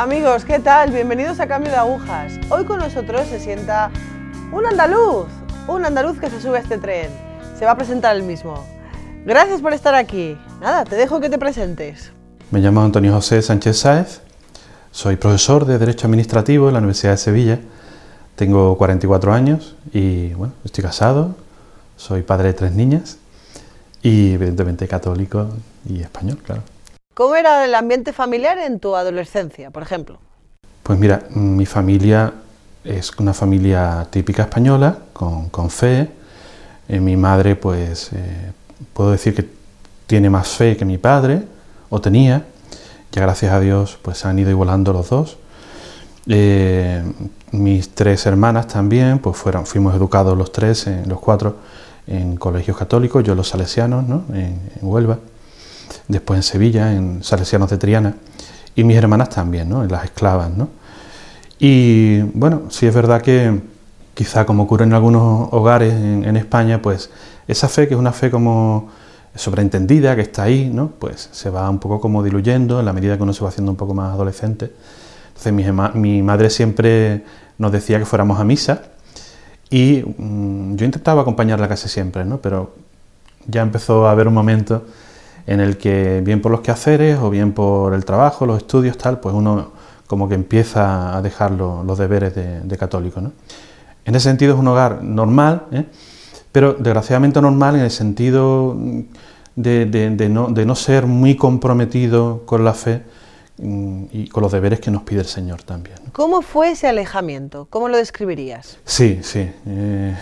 Amigos, ¿qué tal? Bienvenidos a Cambio de Agujas. Hoy con nosotros se sienta un andaluz, un andaluz que se sube a este tren. Se va a presentar el mismo. Gracias por estar aquí. Nada, te dejo que te presentes. Me llamo Antonio José Sánchez Sáez, soy profesor de Derecho Administrativo en la Universidad de Sevilla, tengo 44 años y bueno, estoy casado, soy padre de tres niñas y evidentemente católico y español, claro. ¿Cómo era el ambiente familiar en tu adolescencia, por ejemplo? Pues mira, mi familia es una familia típica española, con, fe. Eh, mi madre, pues, eh, puedo decir que tiene más fe que mi padre, o tenía. Ya gracias a Dios, pues han ido igualando los dos. Eh, mis tres hermanas también, pues fueron, fuimos educados los tres, los cuatro, en colegios católicos, yo los salesianos, ¿no? en Huelva después en Sevilla, en Salesianos de Triana, y mis hermanas también, ¿no? en las esclavas. ¿no? Y bueno, sí es verdad que quizá como ocurre en algunos hogares en, España, pues esa fe, que es una fe como sobreentendida, que está ahí, ¿no? pues se va un poco como diluyendo en la medida que uno se va haciendo un poco más adolescente. Entonces mi, mi madre siempre nos decía que fuéramos a misa y mm, yo intentaba acompañarla casi siempre, ¿no? pero ya empezó a haber un momento en el que bien por los quehaceres o bien por el trabajo, los estudios, tal, pues uno como que empieza a dejar los deberes de, católico. ¿no? En ese sentido es un hogar normal, ¿eh? pero desgraciadamente normal en el sentido de, no, de, no, ser muy comprometido con la fe y con los deberes que nos pide el Señor también. ¿Cómo fue ese alejamiento? ¿Cómo lo describirías? Sí, sí. Eh,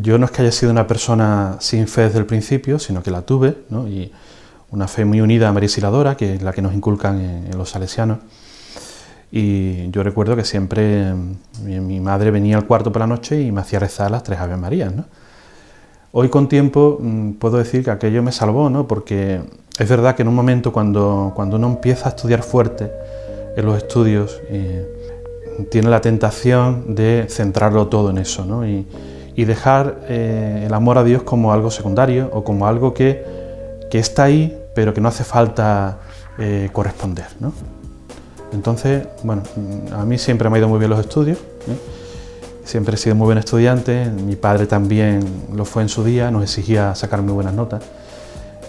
yo no es que haya sido una persona sin fe desde el principio, sino que la tuve, ¿no? y una fe muy unida a María Siladora, que es la que nos inculcan en, los salesianos. Y yo recuerdo que siempre mi, madre venía al cuarto por la noche y me hacía rezar las tres Ave Marías. ¿no? Hoy con tiempo mm, puedo decir que aquello me salvó, ¿no? porque es verdad que en un momento cuando, cuando uno empieza a estudiar fuerte en los estudios, eh, tiene la tentación de centrarlo todo en eso ¿no? y, dejar eh, el amor a Dios como algo secundario o como algo que, que está ahí pero que no hace falta eh, corresponder. ¿no? Entonces, bueno, a mí siempre me ha ido muy bien los estudios. Siempre he sido muy buen estudiante, mi padre también lo fue en su día, nos exigía sacar muy buenas notas.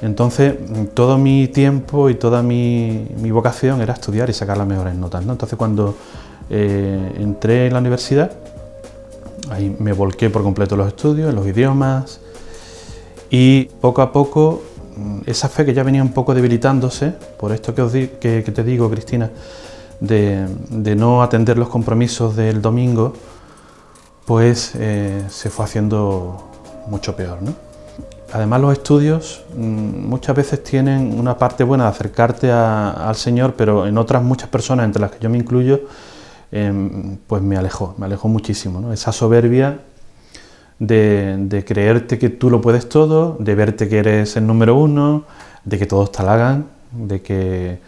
Entonces, todo mi tiempo y toda mi, vocación era estudiar y sacar las mejores notas. ¿no? Entonces, cuando eh, entré en la universidad, ahí me volqué por completo los estudios, los idiomas, y poco a poco Mm, esa fe que ya venía un poco debilitándose, por esto que, te digo, Cristina, de, no atender los compromisos del domingo, pues eh, se fue haciendo mucho peor. Además los estudios mm, muchas veces tienen una parte buena de acercarte al Señor, pero en otras muchas personas, entre las que yo me incluyo, em, pues me alejó, me alejó muchísimo. Esa soberbia de, creerte que tú lo puedes todo, de verte que eres el número uno, de que todos te halagan, de que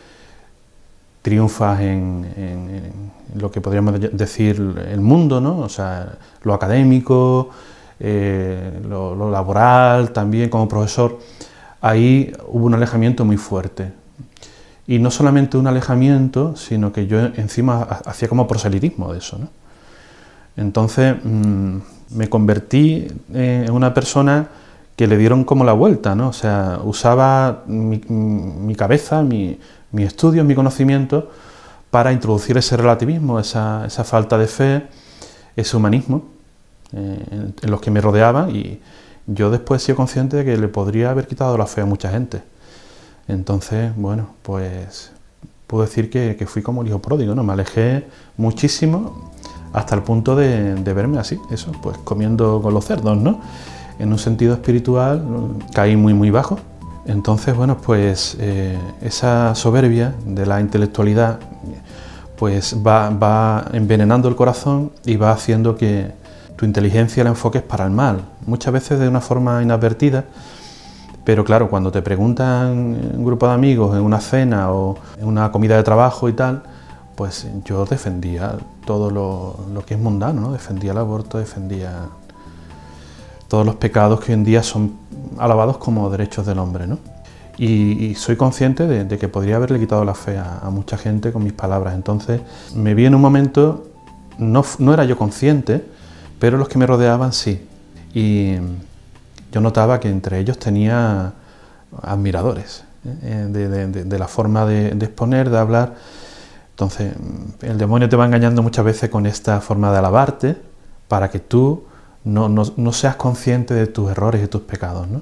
triunfas en, lo que podríamos decir el mundo, ¿no? O sea, lo académico, eh, lo, laboral, también como profesor. Ahí hubo un alejamiento muy fuerte. Y no solamente un alejamiento, sino que yo encima hacía como proselitismo de eso, ¿no? Entonces, mm, me convertí en una persona que le dieron como la vuelta, ¿no? O sea, usaba mi, cabeza, mi, mi, estudio, mi conocimiento para introducir ese relativismo, esa, falta de fe, ese humanismo eh, en, los que me rodeaban y yo después he sido consciente de que le podría haber quitado la fe a mucha gente. Entonces, bueno, pues puedo decir que, que fui como el hijo pródigo, ¿no? Me alejé muchísimo hasta el punto de, verme así, eso, pues comiendo con los cerdos, ¿no? En un sentido espiritual caí muy, muy bajo. Entonces, bueno, pues eh, esa soberbia de la intelectualidad pues va, va, envenenando el corazón y va haciendo que tu inteligencia la enfoques para el mal, muchas veces de una forma inadvertida, pero claro, cuando te preguntan un grupo de amigos, en una cena o en una comida de trabajo y tal, pues yo defendía todo lo, que es mundano, ¿no? defendía el aborto, defendía todos los pecados que hoy en día son alabados como derechos del hombre. ¿no? y, soy consciente de, que podría haberle quitado la fe a, mucha gente con mis palabras. Entonces me vi en un momento, no, no era yo consciente, pero los que me rodeaban sí. Y yo notaba que entre ellos tenía admiradores ¿eh? de, la forma de, exponer, de hablar. Entonces, el demonio te va engañando muchas veces con esta forma de alabarte para que tú no, no seas consciente de tus errores y tus pecados. ¿no?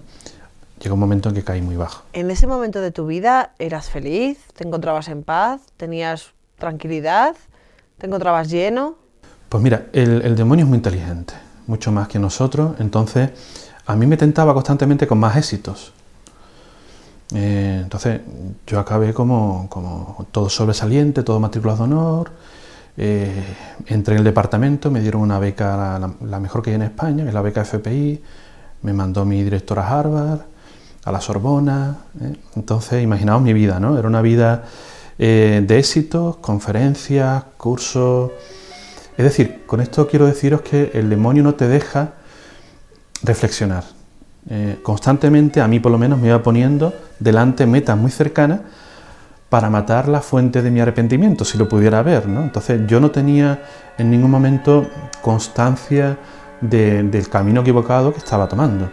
llega un momento en que caí muy bajo. En ese momento de tu vida eras feliz, te encontrabas en paz, tenías tranquilidad, te encontrabas lleno. Pues mira, el, demonio es muy inteligente, mucho más que nosotros, entonces a mí me tentaba constantemente con más éxitos. Eh, entonces yo acabé como, como, todo sobresaliente, todo matrícula de honor. Eh, entré en el departamento, me dieron una beca, la, mejor que hay en España, que es la beca FPI. Me mandó mi director a Harvard a la Sorbona. ¿eh? Entonces, imaginaos mi vida, ¿no? Era una vida eh, de éxitos, conferencias, cursos. Es decir, con esto quiero deciros que el demonio no te deja reflexionar. Constantemente, a mí por lo menos, me iba poniendo delante metas muy cercanas para matar la fuente de mi arrepentimiento, si lo pudiera ver. ¿no? Entonces yo no tenía en ningún momento constancia del camino equivocado que estaba tomando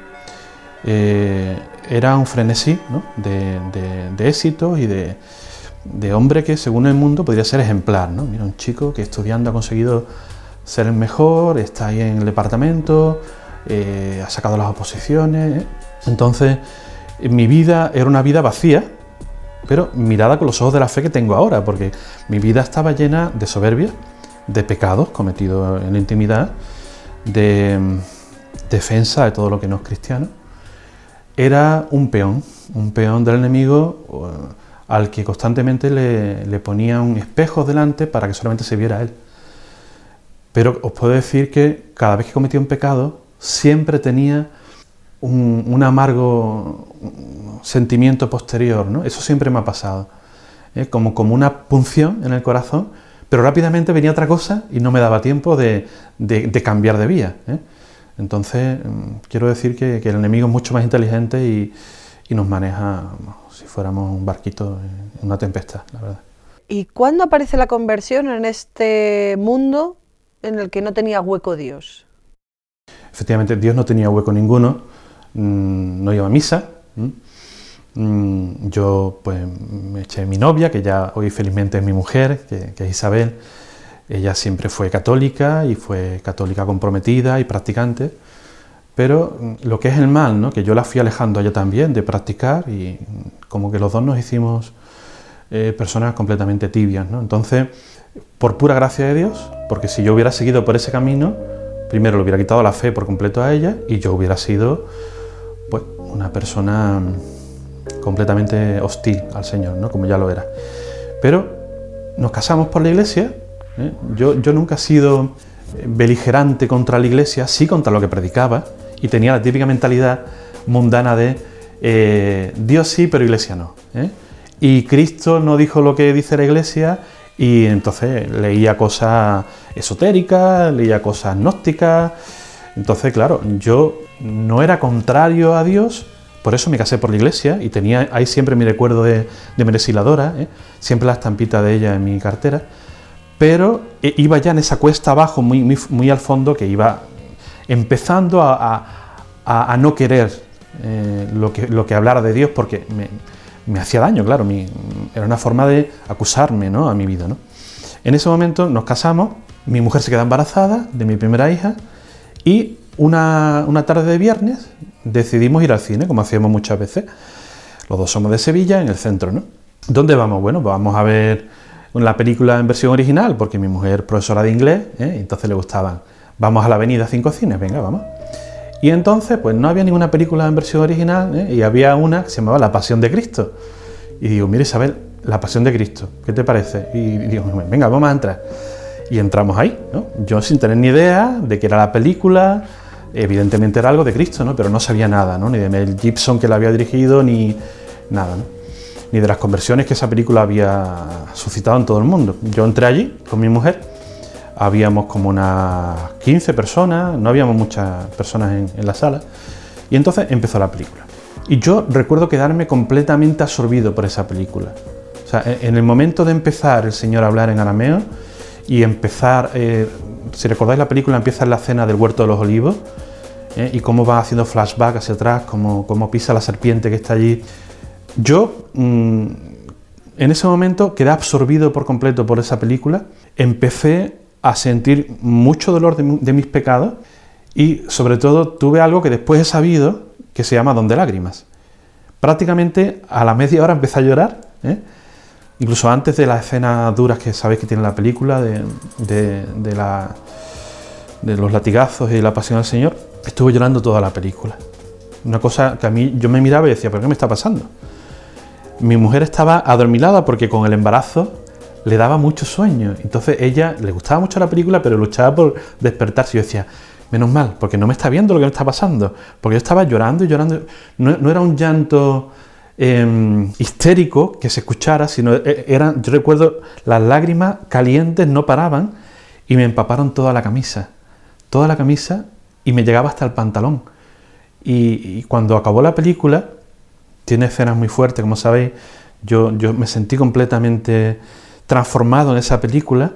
era un frenesí de, éxito y de, hombre que según el mundo podría ser ejemplar. ¿no? Mira, un chico que estudiando ha conseguido ser el mejor, está ahí en el departamento, eh, ha sacado las oposiciones. Entonces, mi vida era una vida vacía, pero mirada con los ojos de la fe que tengo ahora, porque mi vida estaba llena de soberbia, de pecados cometidos en intimidad, de mm, defensa de todo lo que no es cristiano era un peón, un peón del enemigo al que constantemente le, le ponía un espejo delante para que solamente se viera él. Pero os puedo decir que cada vez que cometía un pecado, siempre tenía un, amargo sentimiento posterior, ¿no? Eso siempre me ha pasado, ¿eh? como, como una punción en el corazón, pero rápidamente venía otra cosa y no me daba tiempo de, de, cambiar de vía. ¿eh? Entonces, mm, quiero decir que, el enemigo es mucho más inteligente y, nos maneja si fuéramos un barquito en una tempestad, la verdad. ¿Y cuándo aparece la conversión en este mundo en el que no tenía hueco Dios? Efectivamente, Dios no tenía hueco ninguno, mm, no iba a misa. Mm, yo pues me eché mi novia, que ya hoy felizmente es mi mujer, que es Isabel, ella siempre fue católica y fue católica comprometida y practicante, pero mm, lo que es el mal, ¿no? que yo la fui alejando a ella también de practicar y como que los dos nos hicimos eh, personas completamente tibias. ¿no? Entonces, por pura gracia de Dios, porque si yo hubiera seguido por ese camino, primero le hubiera quitado la fe por completo a ella y yo hubiera sido una persona mm, completamente hostil al Señor, ¿no? como ya lo era. Pero nos casamos por la iglesia ¿eh? Yo, nunca he sido beligerante contra la iglesia, sí contra lo que predicaba, y tenía la típica mentalidad mundana de eh, Dios sí, pero iglesia no. ¿eh? Y Cristo no dijo lo que dice la iglesia, y entonces leía cosas esotéricas, leía cosas gnósticas. Entonces, claro, yo no era contrario a Dios, por eso me casé por la iglesia y tenía ahí siempre mi recuerdo de, de Meresiladora, siempre la estampita de ella en mi cartera pero eh, iba ya en esa cuesta abajo, muy, muy, al fondo, que iba empezando a, no querer eh, lo, que, lo que hablara de Dios, porque me, hacía daño, claro, era una forma de acusarme ¿no? a mi vida. ¿no? En ese momento nos casamos, mi mujer se queda embarazada de mi primera hija y una, una tarde de viernes decidimos ir al cine, como hacíamos muchas veces. Los dos somos de Sevilla, en el centro, ¿no? ¿Dónde vamos? Bueno, vamos a ver la película en versión original, porque mi mujer profesora de inglés, ¿eh? entonces le gustaban. Vamos a la avenida Cinco Cines, venga, vamos. Y entonces, pues no había ninguna película en versión original ¿eh? y había una que se llamaba La Pasión de Cristo. Y digo, mire Isabel, La Pasión de Cristo, ¿qué te parece? Y digo, venga, vamos a entrar. Y entramos ahí, ¿no? Yo sin tener ni idea de qué era la película, evidentemente era algo de Cristo, ¿no? Pero no sabía nada, ¿no? Ni de Mel Gibson que la había dirigido, ni nada, ¿no? ni de las conversiones que esa película había suscitado en todo el mundo. Yo entré allí con mi mujer, habíamos como unas 15 personas, no habíamos muchas personas en, la sala, y entonces empezó la película. Y yo recuerdo quedarme completamente absorbido por esa película. O sea, en el momento de empezar el Señor a hablar en arameo y empezar, eh, si recordáis la película, empieza en la escena del huerto de los olivos eh, y cómo va haciendo flashback hacia atrás, cómo, cómo, pisa la serpiente que está allí. Yo mm, en ese momento quedé absorbido por completo por esa película, empecé a sentir mucho dolor de, mis pecados y sobre todo tuve algo que después he sabido que se llama don de lágrimas. Prácticamente a la media hora empecé a llorar, ¿eh? Incluso antes de las escenas duras que sabéis que tiene la película, de, la, de los latigazos y la pasión del Señor, estuve llorando toda la película. Una cosa que a mí yo me miraba y decía, ¿pero qué me está pasando? Mi mujer estaba adormilada porque con el embarazo le daba mucho sueño. Entonces ella le gustaba mucho la película, pero luchaba por despertarse. Yo decía, menos mal, porque no me está viendo lo que me está pasando. Porque yo estaba llorando y llorando. No, era un llanto em, histérico que se escuchara, sino e, eran, yo recuerdo, las lágrimas calientes no paraban y me empaparon toda la camisa. Toda la camisa y me llegaba hasta el pantalón. Y, cuando acabó la película, tiene escenas muy fuertes, como sabéis, yo, yo me sentí completamente transformado en esa película,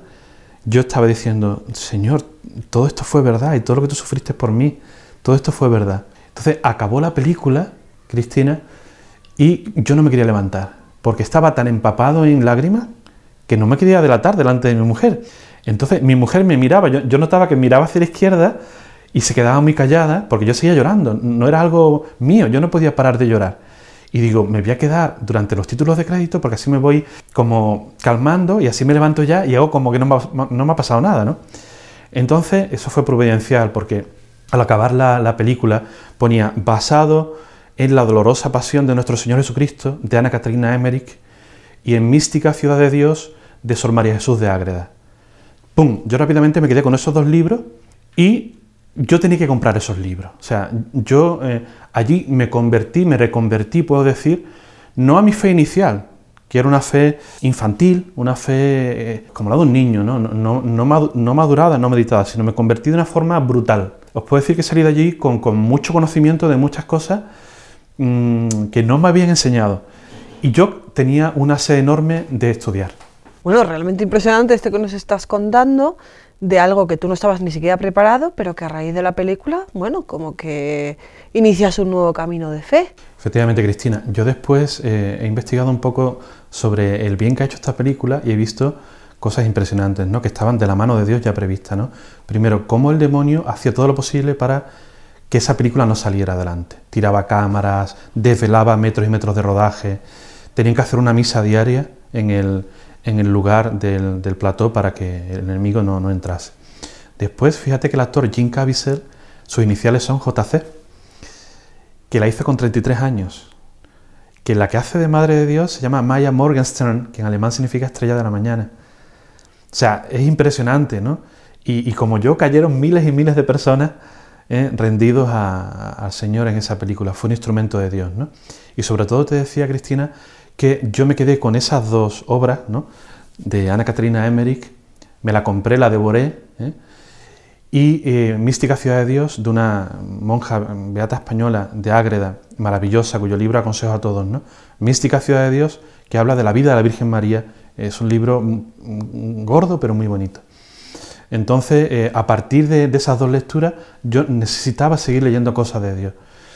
yo estaba diciendo, Señor, todo esto fue verdad y todo lo que tú sufriste por mí, todo esto fue verdad. Entonces acabó la película, Cristina, y yo no me quería levantar, porque estaba tan empapado en lágrimas que no me quería delatar delante de mi mujer. Entonces mi mujer me miraba, yo, yo notaba que miraba hacia la izquierda y se quedaba muy callada porque yo seguía llorando, no era algo mío, yo no podía parar de llorar y digo, me voy a quedar durante los títulos de crédito porque así me voy como calmando y así me levanto ya y hago como que no me ha, pasado nada, ¿no? Entonces, eso fue providencial porque al acabar la, película ponía basado en la dolorosa pasión de nuestro Señor Jesucristo, de Ana Catarina Emmerich, y en Mística Ciudad de Dios, de Sor María Jesús de Ágreda. ¡Pum! Yo rápidamente me quedé con esos dos libros y yo tenía que comprar esos libros. O sea, yo eh, allí me convertí, me reconvertí, puedo decir, no a mi fe inicial, que era una fe infantil, una fe eh, como la de un niño, ¿no? No, no, madurada, no meditada, sino me convertí de una forma brutal. Os puedo decir que salí de allí con, mucho conocimiento de muchas cosas mm, que no me habían enseñado. Y yo tenía una sed enorme de estudiar. Bueno, realmente impresionante esto que nos estás contando de algo que tú no estabas ni siquiera preparado, pero que a raíz de la película, bueno, como que inicias un nuevo camino de fe. Efectivamente, Cristina. Yo después eh, he investigado un poco sobre el bien que ha hecho esta película y he visto cosas impresionantes, ¿no? Que estaban de la mano de Dios ya previstas, ¿no? Primero, cómo el demonio hacía todo lo posible para que esa película no saliera adelante. Tiraba cámaras, desvelaba metros y metros de rodaje, tenían que hacer una misa diaria en el, en el lugar del, plató para que el enemigo no, no, entrase. Después, fíjate que el actor Jim Caviezel, sus iniciales son JC, que la hizo con 33 años, que la que hace de Madre de Dios se llama Maya Morgenstern, que en alemán significa estrella de la mañana. O sea, es impresionante, ¿no? Y, como yo, cayeron miles y miles de personas eh, rendidos al Señor en esa película. Fue un instrumento de Dios, ¿no? Y sobre todo te decía, Cristina, que yo me quedé con esas dos obras, ¿no? de Ana Caterina Emmerich, me la compré, la devoré, ¿eh? y eh, Mística Ciudad de Dios, de una monja beata española de Ágreda, maravillosa, cuyo libro aconsejo a todos. ¿no? Mística Ciudad de Dios, que habla de la vida de la Virgen María, es un libro gordo pero muy bonito. Entonces, eh, a partir de, esas dos lecturas, yo necesitaba seguir leyendo cosas de Dios.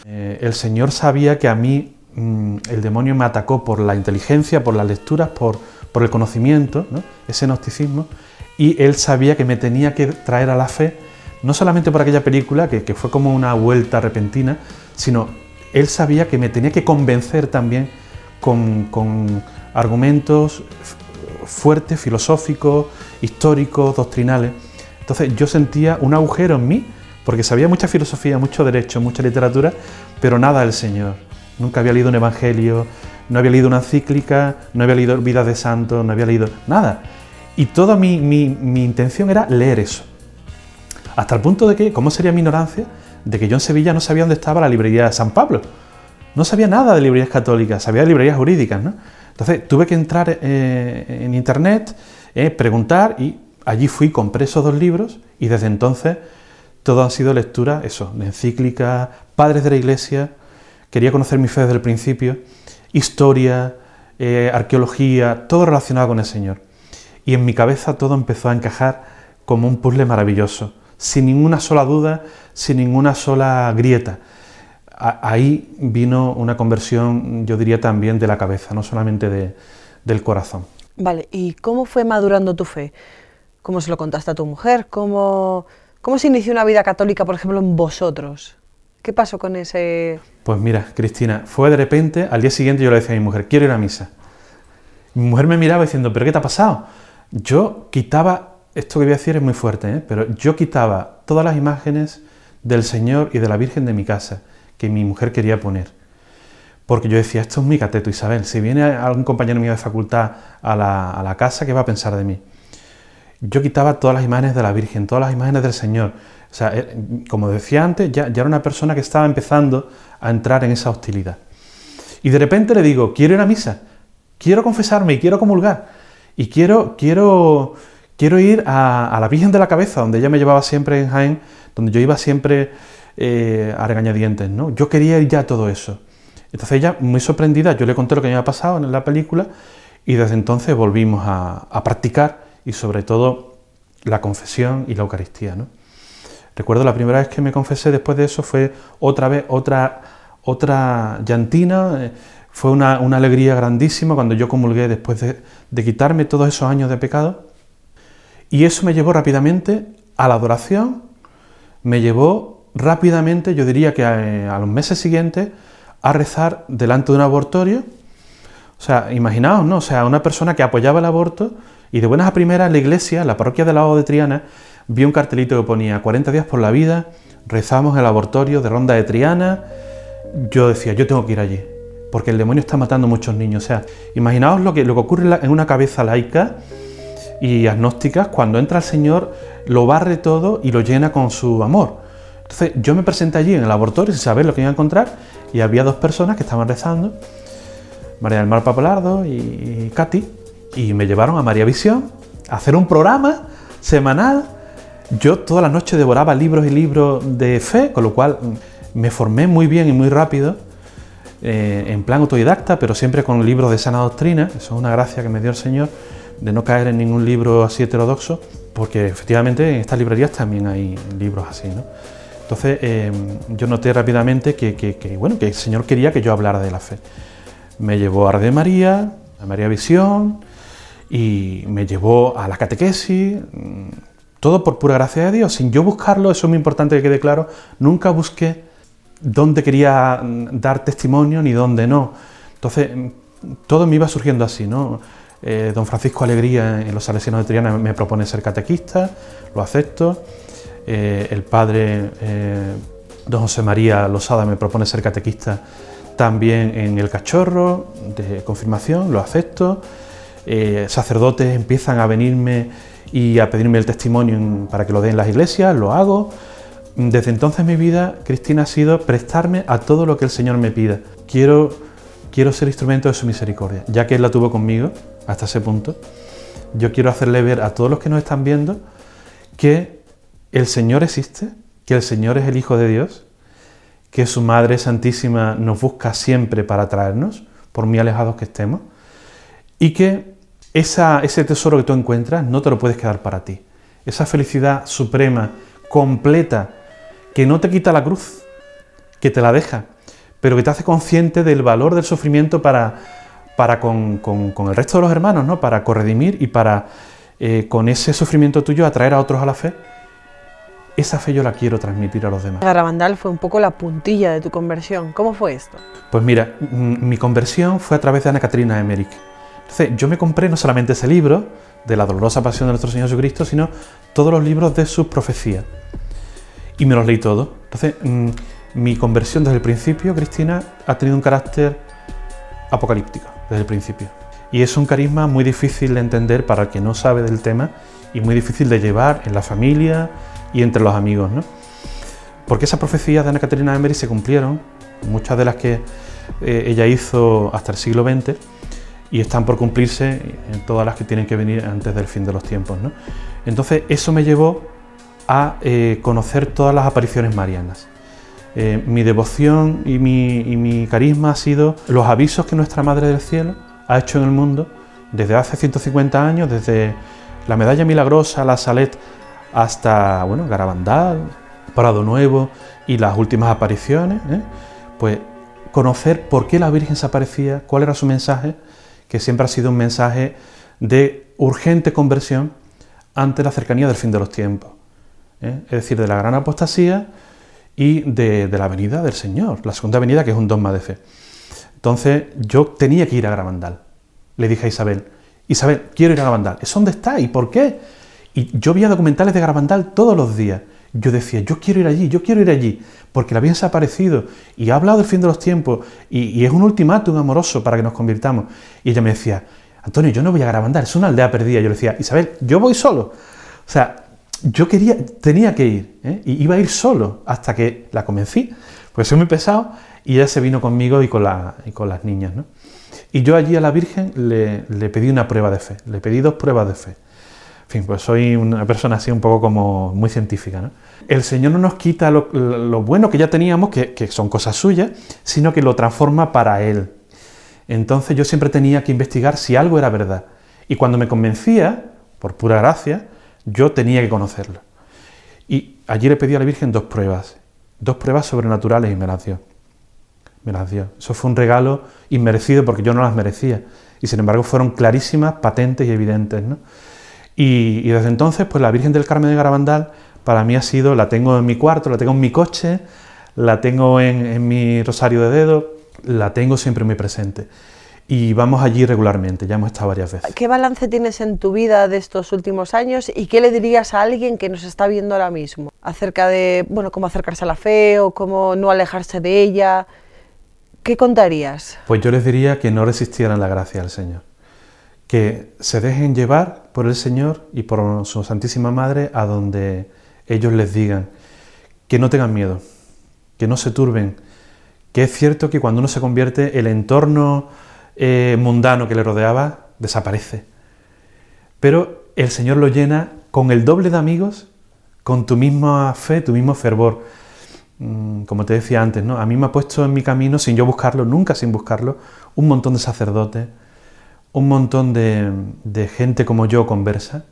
el Señor sabía que a mí Mm, el demonio me atacó por la inteligencia, por las lecturas, por, el conocimiento, ese gnosticismo, y él sabía que me tenía que traer a la fe, no solamente por aquella película, que, fue como una vuelta repentina, sino él sabía que me tenía que convencer también con, argumentos fuertes, filosóficos, históricos, doctrinales. Entonces yo sentía un agujero en mí, porque sabía mucha filosofía, mucho derecho, mucha literatura, pero nada del Señor. Nunca había leído un evangelio, no había leído una encíclica, no había leído Vida de Santos, no había leído nada. Y toda mi, intención era leer eso. Hasta el punto de que, ¿cómo sería mi ignorancia? De que yo en Sevilla no sabía dónde estaba la librería de San Pablo. No sabía nada de librerías católicas, sabía de librerías jurídicas. ¿no? Entonces tuve que entrar eh, en internet, preguntar y allí fui, compré esos dos libros y desde entonces todo han sido lectura, eso, de encíclicas, padres de la iglesia, quería conocer mi fe desde el principio, historia, eh, arqueología, todo relacionado con el Señor. Y en mi cabeza todo empezó a encajar como un puzzle maravilloso, sin ninguna sola duda, sin ninguna sola grieta. ahí vino una conversión, yo diría también de la cabeza, no solamente de, del corazón. Vale, ¿y cómo fue madurando tu fe? ¿Cómo se lo contaste a tu mujer? ¿Cómo, cómo se inició una vida católica, por ejemplo, en vosotros? ¿Qué pasó con ese...? Pues mira, Cristina, fue de repente, al día siguiente yo le decía a mi mujer, quiero ir a misa. Mi mujer me miraba diciendo, ¿pero qué te ha pasado? Yo quitaba, esto que voy a decir es muy fuerte, ¿eh? pero yo quitaba todas las imágenes del Señor y de la Virgen de mi casa que mi mujer quería poner. Porque yo decía, esto es muy cateto, Isabel, si viene algún compañero mío de facultad a la, a la casa, ¿qué va a pensar de mí? Yo quitaba todas las imágenes de la Virgen, todas las imágenes del Señor. O sea, eh, como decía antes, ya, ya era una persona que estaba empezando a entrar en esa hostilidad. Y de repente le digo, quiero ir a misa, quiero confesarme y quiero comulgar. Y quiero, quiero, quiero ir a, la Virgen de la Cabeza, donde ella me llevaba siempre en Jaén, donde yo iba siempre eh, a regañadientes, ¿no? Yo quería ir ya a todo eso. Entonces ella, muy sorprendida, yo le conté lo que me había pasado en la película y desde entonces volvimos a, practicar y sobre todo la confesión y la Eucaristía, ¿no? Recuerdo la primera vez que me confesé después de eso fue otra vez, otra, otra llantina, eh, fue una, alegría grandísima cuando yo comulgué después de, quitarme todos esos años de pecado. Y eso me llevó rápidamente a la adoración, me llevó rápidamente, yo diría que a, los meses siguientes, a rezar delante de un abortorio. O sea, imaginaos, ¿no? O sea, una persona que apoyaba el aborto y de buenas a primeras la iglesia, la parroquia de la de Triana, vio un cartelito que ponía 40 días por la vida, rezamos el abortorio de Ronda de Triana. Yo decía, yo tengo que ir allí porque el demonio está matando a muchos niños. O sea, imaginaos lo que, lo que ocurre en una cabeza laica y agnóstica cuando entra el Señor, lo barre todo y lo llena con su amor. Entonces yo me presenté allí en el laboratorio sin saber lo que iba a encontrar y había dos personas que estaban rezando, María del Mar Papalardo y Katy, y me llevaron a María Visión a hacer un programa semanal. Yo toda la noche devoraba libros y libros de fe, con lo cual me formé muy bien y muy rápido eh, en plan autodidacta, pero siempre con libros de sana doctrina. Eso es una gracia que me dio el Señor, de no caer en ningún libro así heterodoxo, porque efectivamente en estas librerías también hay libros así. ¿no? Entonces eh, yo noté rápidamente que, bueno, que el Señor quería que yo hablara de la fe. Me llevó a de María, a María Visión, y me llevó a la catequesis, mm, todo por pura gracia de Dios, sin yo buscarlo, eso es muy importante que quede claro, nunca busqué dónde quería mm, dar testimonio ni dónde no. Entonces, mm, todo me iba surgiendo así, ¿no? Eh, don Francisco Alegría en los Salesianos de Triana me propone ser catequista, lo acepto. Eh, el padre eh, don José María Losada me propone ser catequista también en el cachorro de confirmación, lo acepto. sacerdotes empiezan a venirme y a pedirme el testimonio para que lo den en las iglesias, lo hago. Desde entonces mi vida, Cristina, ha sido prestarme a todo lo que el Señor me pida. Quiero, quiero ser instrumento de su misericordia, ya que Él la tuvo conmigo hasta ese punto. Yo quiero hacerle ver a todos los que nos están viendo que el Señor existe, que el Señor es el Hijo de Dios, que su Madre Santísima nos busca siempre para traernos, por muy alejados que estemos, y que ese tesoro que tú encuentras no te lo puedes quedar para ti. Esa felicidad suprema, completa, que no te quita la cruz, que te la deja, pero que te hace consciente del valor del sufrimiento para, para con, el resto de los hermanos, ¿no? para corredimir y para eh, con ese sufrimiento tuyo atraer a otros a la fe. Esa fe yo la quiero transmitir a los demás. Garabandal fue un poco la puntilla de tu conversión. ¿Cómo fue esto? Pues mira, mi conversión fue a través de Ana Catrina Emmerich. Entonces, yo me compré no solamente ese libro de la dolorosa pasión de nuestro Señor Jesucristo, sino todos los libros de sus profecías y me los leí todos. Entonces, mi conversión desde el principio, Cristina, ha tenido un carácter apocalíptico desde el principio. Y es un carisma muy difícil de entender para el que no sabe del tema y muy difícil de llevar en la familia y entre los amigos, ¿no? Porque esas profecías de Ana Caterina Emery se cumplieron, muchas de las que eh, ella hizo hasta el siglo XX, y están por cumplirse en todas las que tienen que venir antes del fin de los tiempos, ¿no? Entonces, eso me llevó a eh, conocer todas las apariciones marianas. Eh, mi devoción y mi, y mi carisma ha sido los avisos que nuestra Madre del Cielo ha hecho en el mundo desde hace 150 años, desde la Medalla Milagrosa, la Salet, hasta bueno, Garabandal, Prado Nuevo y las últimas apariciones, ¿eh? pues conocer por qué la Virgen se aparecía, cuál era su mensaje, que siempre ha sido un mensaje de urgente conversión ante la cercanía del fin de los tiempos, ¿eh? es decir, de la gran apostasía y de, la venida del Señor, la segunda venida que es un dogma de fe. Entonces yo tenía que ir a Garabandal, le dije a Isabel, Isabel, quiero ir a Garabandal, ¿es dónde está y por qué? Y yo veía documentales de Garabandal todos los días. Yo decía, yo quiero ir allí, yo quiero ir allí, porque la se ha aparecido y ha hablado del fin de los tiempos y, y es un ultimátum amoroso para que nos convirtamos. Y ella me decía, Antonio, yo no voy a Garabandal, es una aldea perdida. Yo le decía, Isabel, yo voy solo. O sea, yo quería, tenía que ir, ¿eh? y iba a ir solo hasta que la convencí, pues soy muy pesado, y ella se vino conmigo y con, la, y con las niñas. ¿no? Y yo allí a la Virgen le, le pedí una prueba de fe, le pedí dos pruebas de fe. En fin, pues soy una persona así un poco como muy científica. ¿no? El Señor no nos quita lo, bueno que ya teníamos, que, son cosas suyas, sino que lo transforma para Él. Entonces yo siempre tenía que investigar si algo era verdad. Y cuando me convencía, por pura gracia, yo tenía que conocerlo. Y allí le pedí a la Virgen dos pruebas, dos pruebas sobrenaturales y me las dio. Me las dio. Eso fue un regalo inmerecido porque yo no las merecía. Y sin embargo fueron clarísimas, patentes y evidentes. Y, y, desde entonces, pues la Virgen del Carmen de Garabandal para mí ha sido, la tengo en mi cuarto, la tengo en mi coche, la tengo en, en mi rosario de dedo, la tengo siempre muy presente. Y vamos allí regularmente, ya hemos estado varias veces. ¿Qué balance tienes en tu vida de estos últimos años y qué le dirías a alguien que nos está viendo ahora mismo acerca de, bueno, cómo acercarse a la fe o cómo no alejarse de ella? ¿Qué contarías? Pues yo les diría que no resistieran la gracia del Señor, que se dejen llevar por el Señor y por su Santísima Madre a donde ellos les digan, que no tengan miedo, que no se turben, que es cierto que cuando uno se convierte el entorno eh, mundano que le rodeaba desaparece. Pero el Señor lo llena con el doble de amigos, con tu misma fe, tu mismo fervor. Mm, como te decía antes, ¿no? a mí me ha puesto en mi camino, sin yo buscarlo, nunca sin buscarlo, un montón de sacerdotes, un montón de, gente como yo conversa,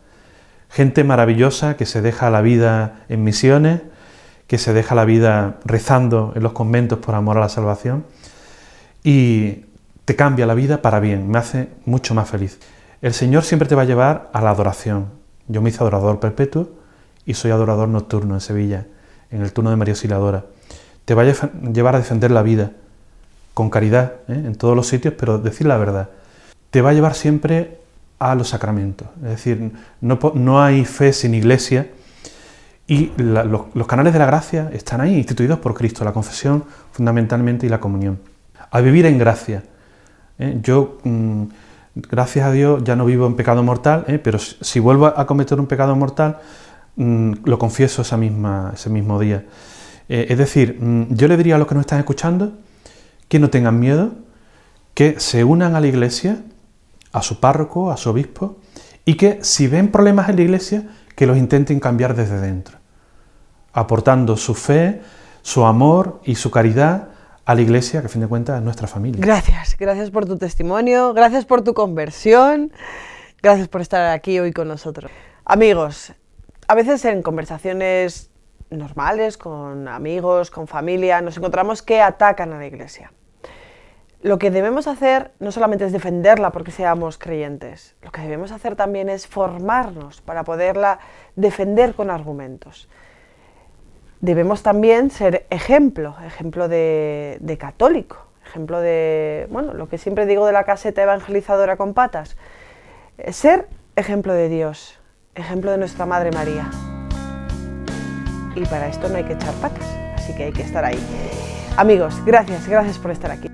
gente maravillosa que se deja la vida en misiones, que se deja la vida rezando en los conventos por amor a la salvación. Y te cambia la vida para bien, me hace mucho más feliz. El Señor siempre te va a llevar a la adoración. Yo me hice adorador perpetuo y soy adorador nocturno en Sevilla, en el turno de María Auxiliadora. Te va a llevar a defender la vida con caridad ¿eh? en todos los sitios, pero decir la verdad. Te va a llevar siempre a los sacramentos. Es decir, no, no hay fe sin iglesia y los, canales de la gracia están ahí, instituidos por Cristo, la confesión fundamentalmente y la comunión. A vivir en gracia ¿eh? Yo, mmm, gracias a Dios, ya no vivo en pecado mortal, ¿eh? pero si vuelvo a cometer un pecado mortal, mmm, lo confieso esa misma, ese mismo día. Eh, es decir, mmm, yo le diría a los que nos están escuchando que no tengan miedo, que se unan a la iglesia, a su párroco, a su obispo, y que si ven problemas en la iglesia, que los intenten cambiar desde dentro, aportando su fe, su amor y su caridad a la iglesia, que a fin de cuentas es nuestra familia. Gracias, gracias por tu testimonio, gracias por tu conversión, gracias por estar aquí hoy con nosotros. Amigos, a veces en conversaciones normales, con amigos, con familia, nos encontramos que atacan a la iglesia. Lo que debemos hacer no solamente es defenderla porque seamos creyentes, lo que debemos hacer también es formarnos para poderla defender con argumentos debemos también ser ejemplo, ejemplo de, católico, ejemplo de, bueno, lo que siempre digo de la caseta evangelizadora con patas, ser ejemplo de Dios, ejemplo de nuestra Madre María. Y para esto no hay que echar patas, así que hay que estar ahí. Amigos, gracias, gracias por estar aquí.